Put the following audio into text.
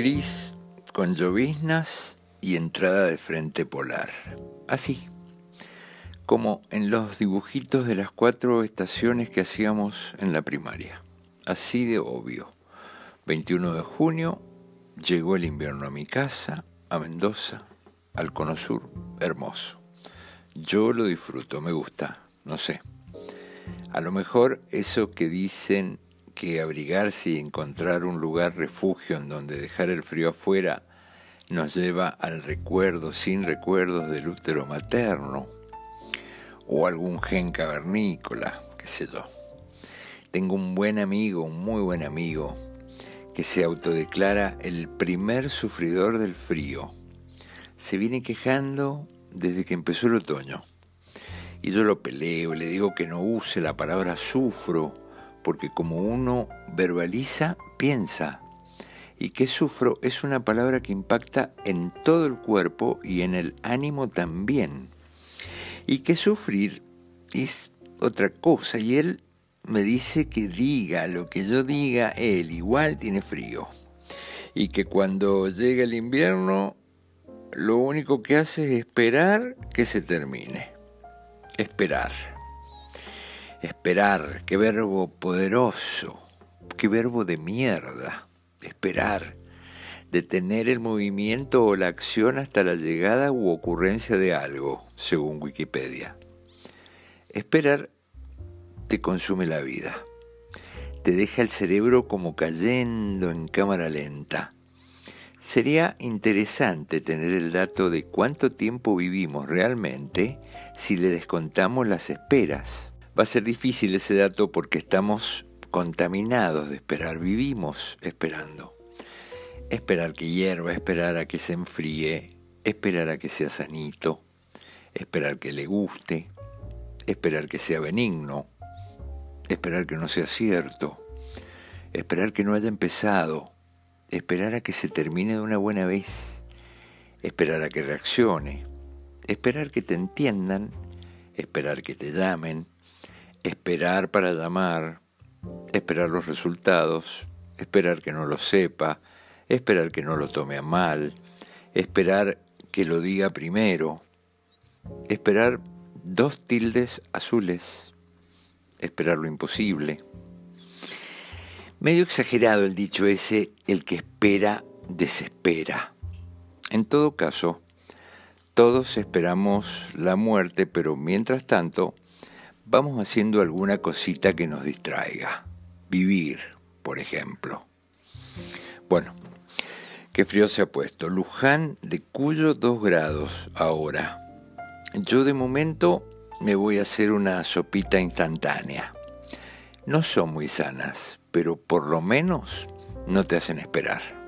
gris con lloviznas y entrada de frente polar. Así, como en los dibujitos de las cuatro estaciones que hacíamos en la primaria. Así de obvio. 21 de junio, llegó el invierno a mi casa, a Mendoza, al Cono Sur, hermoso. Yo lo disfruto, me gusta, no sé. A lo mejor eso que dicen que abrigarse y encontrar un lugar refugio en donde dejar el frío afuera nos lleva al recuerdo sin recuerdos del útero materno o algún gen cavernícola, qué sé yo. Tengo un buen amigo, un muy buen amigo, que se autodeclara el primer sufridor del frío. Se viene quejando desde que empezó el otoño. Y yo lo peleo, le digo que no use la palabra sufro, porque como uno verbaliza, piensa. Y que sufro es una palabra que impacta en todo el cuerpo y en el ánimo también. Y que sufrir es otra cosa. Y él me dice que diga lo que yo diga, él igual tiene frío. Y que cuando llega el invierno, lo único que hace es esperar que se termine. Esperar. Esperar, qué verbo poderoso, qué verbo de mierda. Esperar. Detener el movimiento o la acción hasta la llegada u ocurrencia de algo, según Wikipedia. Esperar te consume la vida. Te deja el cerebro como cayendo en cámara lenta. Sería interesante tener el dato de cuánto tiempo vivimos realmente si le descontamos las esperas. Va a ser difícil ese dato porque estamos contaminados de esperar, vivimos esperando. Esperar que hierva, esperar a que se enfríe, esperar a que sea sanito, esperar que le guste, esperar que sea benigno, esperar que no sea cierto, esperar que no haya empezado, esperar a que se termine de una buena vez, esperar a que reaccione, esperar que te entiendan, esperar que te llamen, esperar para llamar, esperar los resultados, esperar que no lo sepa, esperar que no lo tome a mal, esperar que lo diga primero, esperar dos tildes azules, esperar lo imposible. Medio exagerado el dicho ese, el que espera, desespera. En todo caso, todos esperamos la muerte, pero mientras tanto, vamos haciendo alguna cosita que nos distraiga. Vivir, por ejemplo. Bueno, qué frío se ha puesto. Luján de Cuyo 2 grados ahora. Yo de momento me voy a hacer una sopita instantánea. No son muy sanas, pero por lo menos no te hacen esperar.